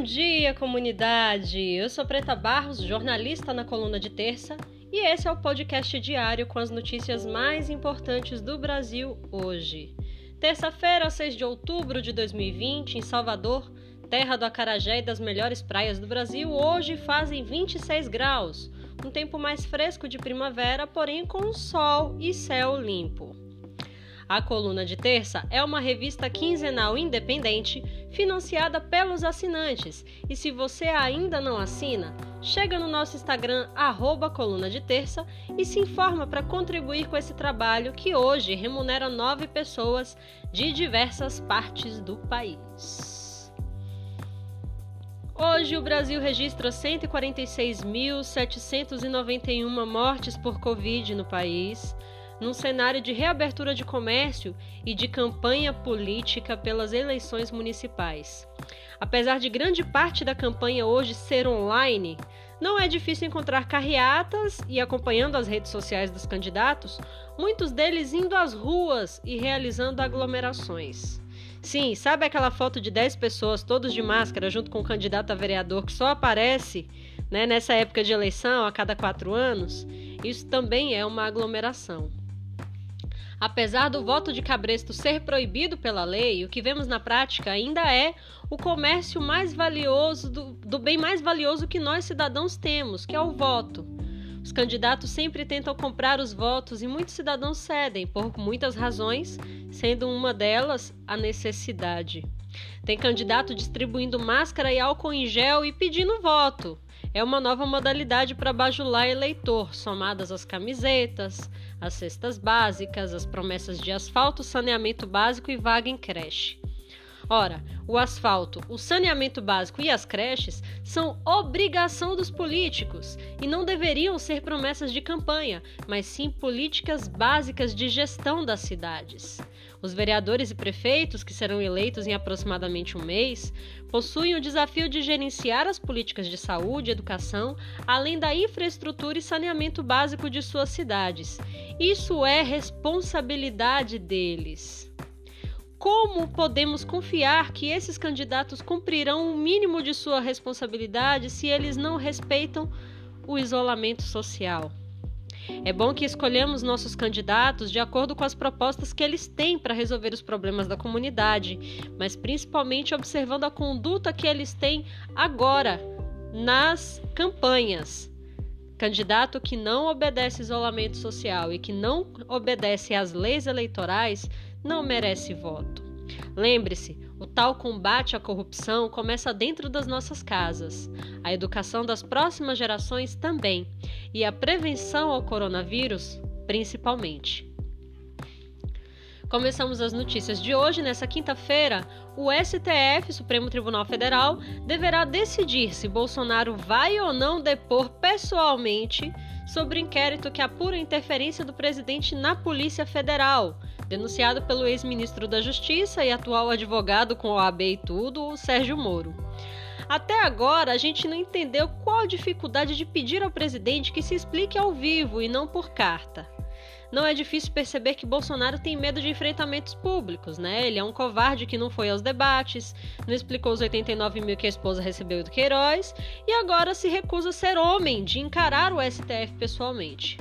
Bom dia, comunidade! Eu sou Preta Barros, jornalista na coluna de terça, e esse é o podcast diário com as notícias mais importantes do Brasil hoje. Terça-feira, 6 de outubro de 2020, em Salvador, terra do acarajé e das melhores praias do Brasil, hoje fazem 26 graus, um tempo mais fresco de primavera, porém com sol e céu limpo. A Coluna de Terça é uma revista quinzenal independente financiada pelos assinantes. E se você ainda não assina, chega no nosso Instagram, Coluna de Terça, e se informa para contribuir com esse trabalho que hoje remunera nove pessoas de diversas partes do país. Hoje, o Brasil registra 146.791 mortes por Covid no país num cenário de reabertura de comércio e de campanha política pelas eleições municipais. Apesar de grande parte da campanha hoje ser online, não é difícil encontrar carreatas e acompanhando as redes sociais dos candidatos, muitos deles indo às ruas e realizando aglomerações. Sim, sabe aquela foto de 10 pessoas, todos de máscara, junto com o candidato a vereador que só aparece né, nessa época de eleição, a cada quatro anos? Isso também é uma aglomeração. Apesar do voto de cabresto ser proibido pela lei, o que vemos na prática ainda é o comércio mais valioso do, do bem mais valioso que nós cidadãos temos, que é o voto. Os candidatos sempre tentam comprar os votos e muitos cidadãos cedem, por muitas razões, sendo uma delas a necessidade. Tem candidato distribuindo máscara e álcool em gel e pedindo voto. É uma nova modalidade para bajular eleitor, somadas às camisetas, as cestas básicas, as promessas de asfalto, saneamento básico e vaga em creche. Ora, o asfalto, o saneamento básico e as creches são obrigação dos políticos e não deveriam ser promessas de campanha, mas sim políticas básicas de gestão das cidades. Os vereadores e prefeitos, que serão eleitos em aproximadamente um mês, possuem o desafio de gerenciar as políticas de saúde e educação, além da infraestrutura e saneamento básico de suas cidades. Isso é responsabilidade deles. Como podemos confiar que esses candidatos cumprirão o mínimo de sua responsabilidade se eles não respeitam o isolamento social? É bom que escolhamos nossos candidatos de acordo com as propostas que eles têm para resolver os problemas da comunidade, mas principalmente observando a conduta que eles têm agora nas campanhas. Candidato que não obedece isolamento social e que não obedece às leis eleitorais não merece voto. Lembre-se, o tal combate à corrupção começa dentro das nossas casas, a educação das próximas gerações também, e a prevenção ao coronavírus, principalmente. Começamos as notícias de hoje. Nessa quinta-feira, o STF, Supremo Tribunal Federal, deverá decidir se Bolsonaro vai ou não depor pessoalmente sobre o inquérito que apura a interferência do presidente na Polícia Federal, denunciado pelo ex-ministro da Justiça e atual advogado com OAB e tudo, Sérgio Moro. Até agora, a gente não entendeu qual a dificuldade de pedir ao presidente que se explique ao vivo e não por carta. Não é difícil perceber que Bolsonaro tem medo de enfrentamentos públicos, né? Ele é um covarde que não foi aos debates, não explicou os 89 mil que a esposa recebeu do Queiroz e agora se recusa a ser homem de encarar o STF pessoalmente.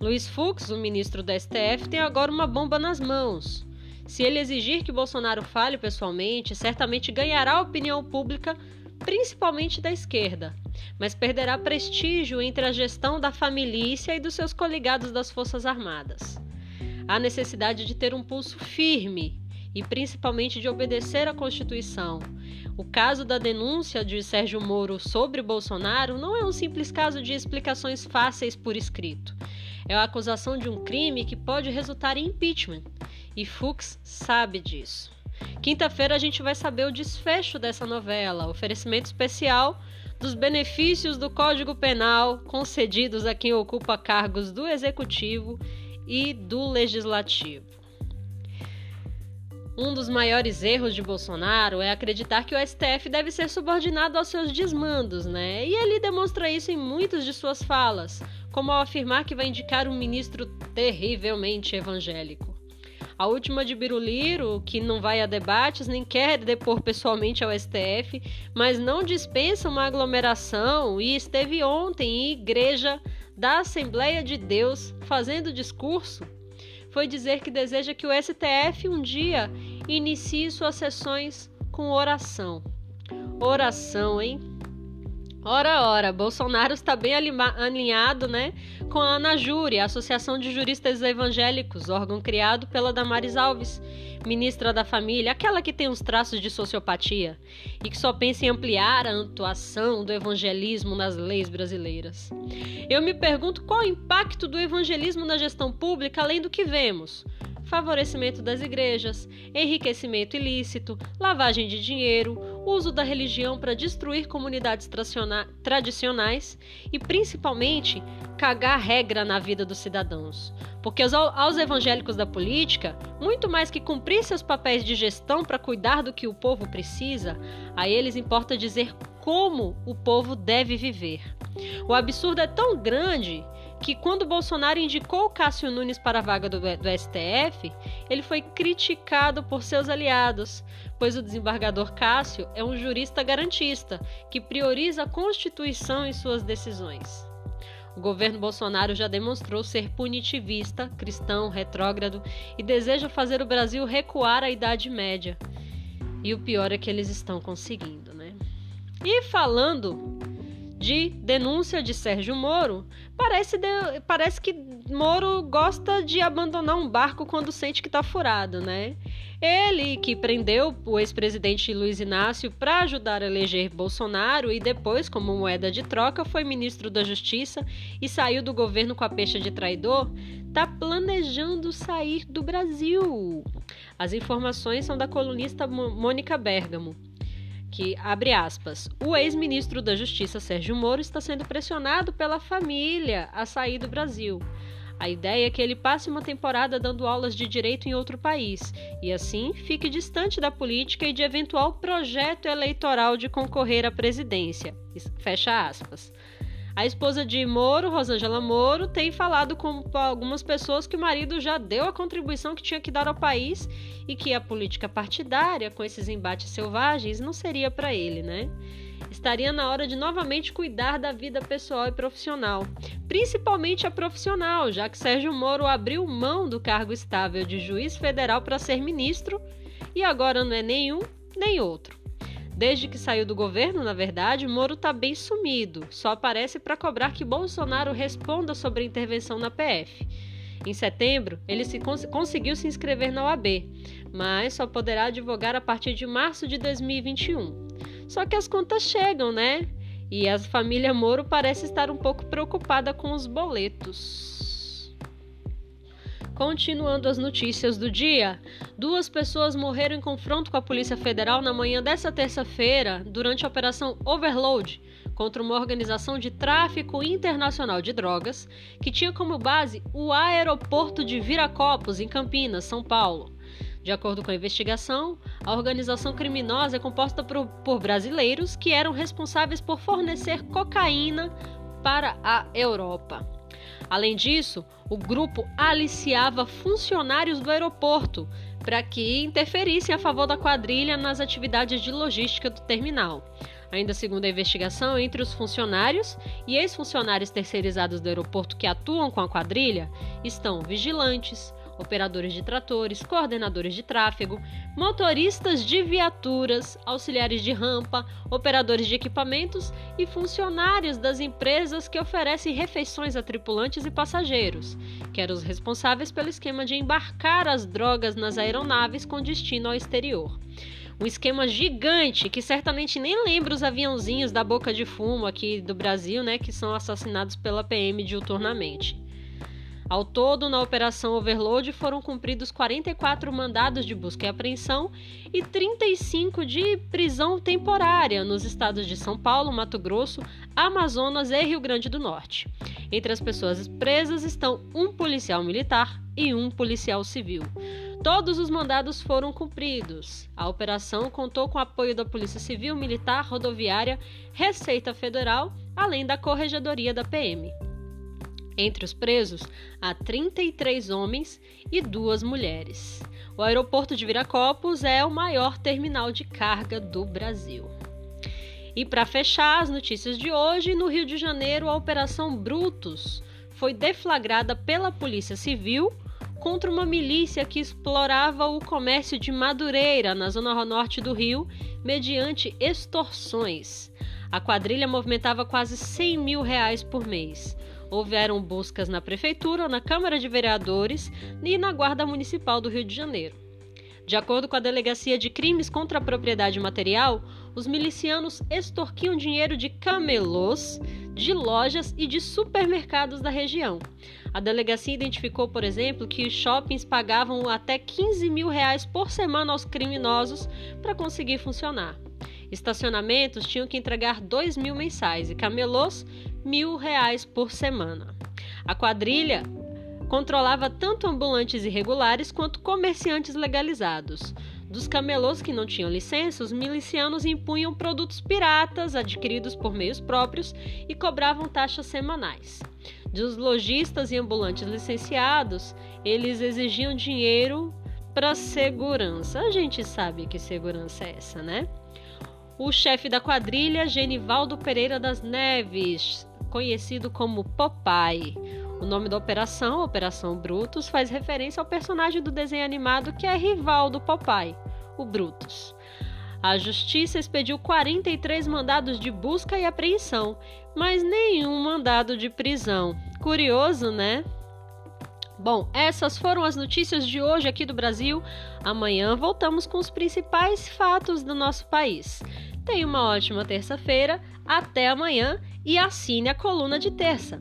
Luiz Fux, o ministro da STF, tem agora uma bomba nas mãos. Se ele exigir que Bolsonaro fale pessoalmente, certamente ganhará a opinião pública, principalmente da esquerda mas perderá prestígio entre a gestão da família e dos seus coligados das Forças Armadas. Há necessidade de ter um pulso firme e principalmente de obedecer à Constituição. O caso da denúncia de Sérgio Moro sobre Bolsonaro não é um simples caso de explicações fáceis por escrito. É a acusação de um crime que pode resultar em impeachment, e Fux sabe disso. Quinta-feira a gente vai saber o desfecho dessa novela, oferecimento especial dos benefícios do Código Penal concedidos a quem ocupa cargos do Executivo e do Legislativo. Um dos maiores erros de Bolsonaro é acreditar que o STF deve ser subordinado aos seus desmandos, né? E ele demonstra isso em muitas de suas falas, como ao afirmar que vai indicar um ministro terrivelmente evangélico. A última de Biruliro, que não vai a debates nem quer depor pessoalmente ao STF, mas não dispensa uma aglomeração e esteve ontem em igreja da Assembleia de Deus fazendo discurso, foi dizer que deseja que o STF um dia inicie suas sessões com oração. Oração, hein? Ora, ora, Bolsonaro está bem alinhado né, com a Anajure, a Associação de Juristas Evangélicos, órgão criado pela Damares Alves, ministra da Família, aquela que tem uns traços de sociopatia e que só pensa em ampliar a atuação do evangelismo nas leis brasileiras. Eu me pergunto qual o impacto do evangelismo na gestão pública além do que vemos favorecimento das igrejas, enriquecimento ilícito, lavagem de dinheiro, uso da religião para destruir comunidades tradicionais e, principalmente, cagar regra na vida dos cidadãos. Porque aos, evangélicos da política, muito mais que cumprir seus papéis de gestão para cuidar do que o povo precisa, a eles importa dizer como o povo deve viver. O absurdo é tão grande que quando Bolsonaro indicou Cássio Nunes para a vaga do, do, STF, ele foi criticado por seus aliados, pois o desembargador Cássio é um jurista garantista que prioriza a Constituição em suas decisões. O governo Bolsonaro já demonstrou ser punitivista, cristão, retrógrado e deseja fazer o Brasil recuar à Idade Média. E o pior é que eles estão conseguindo, né? E falando de denúncia de Sérgio Moro, parece, de, parece que Moro gosta de abandonar um barco quando sente que está furado, né? Ele que prendeu o ex-presidente Luiz Inácio para ajudar a eleger Bolsonaro e depois, como moeda de troca, foi ministro da Justiça e saiu do governo com a pecha de traidor, está planejando sair do Brasil. As informações são da colunista Mônica Bergamo que, abre aspas, o ex-ministro da Justiça Sérgio Moro está sendo pressionado pela família a sair do Brasil. A ideia é que ele passe uma temporada dando aulas de direito em outro país e assim fique distante da política e de eventual projeto eleitoral de concorrer à presidência. Fecha aspas. A esposa de Moro, Rosângela Moro, tem falado com algumas pessoas que o marido já deu a contribuição que tinha que dar ao país e que a política partidária, com esses embates selvagens, não seria para ele, né? Estaria na hora de novamente cuidar da vida pessoal e profissional, principalmente a profissional, já que Sérgio Moro abriu mão do cargo estável de juiz federal para ser ministro e agora não é nenhum nem outro. Desde que saiu do governo, na verdade, Moro está bem sumido. Só aparece para cobrar que Bolsonaro responda sobre a intervenção na PF. Em setembro, ele se cons conseguiu se inscrever na OAB, mas só poderá advogar a partir de março de 2021. Só que as contas chegam, né? E a família Moro parece estar um pouco preocupada com os boletos. Continuando as notícias do dia, duas pessoas morreram em confronto com a Polícia Federal na manhã desta terça-feira durante a Operação Overload contra uma organização de tráfico internacional de drogas que tinha como base o aeroporto de Viracopos, em Campinas, São Paulo. De acordo com a investigação, a organização criminosa é composta por, por brasileiros que eram responsáveis por fornecer cocaína para a Europa. Além disso, o grupo aliciava funcionários do aeroporto para que interferissem a favor da quadrilha nas atividades de logística do terminal. Ainda segundo a investigação, entre os funcionários e ex-funcionários terceirizados do aeroporto que atuam com a quadrilha estão vigilantes, operadores de tratores, coordenadores de tráfego, motoristas de viaturas, auxiliares de rampa, operadores de equipamentos e funcionários das empresas que oferecem refeições a tripulantes e passageiros, que eram os responsáveis pelo esquema de embarcar as drogas nas aeronaves com destino ao exterior. Um esquema gigante que certamente nem lembra os aviãozinhos da boca de fumo aqui do Brasil, né, que são assassinados pela PM diuturnamente. Ao todo, na Operação Overload foram cumpridos 44 mandados de busca e apreensão e 35 de prisão temporária nos estados de São Paulo, Mato Grosso, Amazonas e Rio Grande do Norte. Entre as pessoas presas estão um policial militar e um policial civil. Todos os mandados foram cumpridos. A operação contou com apoio da Polícia Civil, Militar, Rodoviária, Receita Federal, além da Corregedoria da PM. Entre os presos, há 33 homens e duas mulheres. O aeroporto de Viracopos é o maior terminal de carga do Brasil. E para fechar as notícias de hoje, no Rio de Janeiro, a Operação Brutus foi deflagrada pela Polícia Civil contra uma milícia que explorava o comércio de madureira na zona norte do Rio mediante extorsões. A quadrilha movimentava quase 100 mil reais por mês. Houveram buscas na Prefeitura, na Câmara de Vereadores e na Guarda Municipal do Rio de Janeiro. De acordo com a Delegacia de Crimes contra a Propriedade Material, os milicianos extorquiam dinheiro de camelôs, de lojas e de supermercados da região. A delegacia identificou, por exemplo, que os shoppings pagavam até 15 mil reais por semana aos criminosos para conseguir funcionar. Estacionamentos tinham que entregar 2 mil mensais e camelôs mil reais por semana. A quadrilha controlava tanto ambulantes irregulares quanto comerciantes legalizados. Dos camelôs que não tinham licença, os milicianos impunham produtos piratas adquiridos por meios próprios e cobravam taxas semanais. Dos lojistas e ambulantes licenciados, eles exigiam dinheiro para segurança. A gente sabe que segurança é essa, né? O chefe da quadrilha, Genivaldo Pereira das Neves, conhecido como Popeye. O nome da operação, Operação Brutus, faz referência ao personagem do desenho animado que é rival do Popeye, o Brutus. A justiça expediu 43 mandados de busca e apreensão, mas nenhum mandado de prisão. Curioso, né? Bom, essas foram as notícias de hoje aqui do Brasil. Amanhã voltamos com os principais fatos do nosso país. Tenha uma ótima terça-feira, até amanhã e assine a coluna de terça.